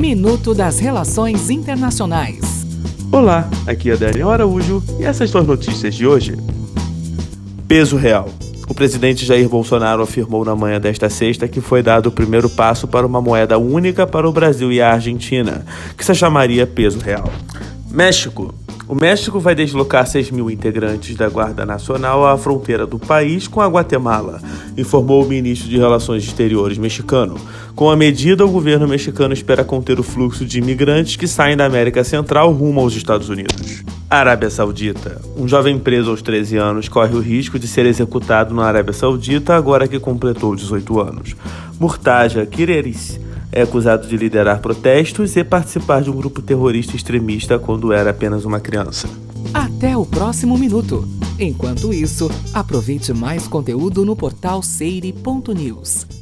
Minuto das Relações Internacionais. Olá, aqui é Daniel Araújo e essas são as notícias de hoje. Peso real. O presidente Jair Bolsonaro afirmou na manhã desta sexta que foi dado o primeiro passo para uma moeda única para o Brasil e a Argentina, que se chamaria peso real. México. O México vai deslocar 6 mil integrantes da Guarda Nacional à fronteira do país com a Guatemala, informou o ministro de Relações Exteriores mexicano. Com a medida, o governo mexicano espera conter o fluxo de imigrantes que saem da América Central rumo aos Estados Unidos. Arábia Saudita. Um jovem preso aos 13 anos corre o risco de ser executado na Arábia Saudita agora que completou 18 anos. Murtaja Kireris é acusado de liderar protestos e participar de um grupo terrorista extremista quando era apenas uma criança. Até o próximo minuto. Enquanto isso, aproveite mais conteúdo no portal seire.news.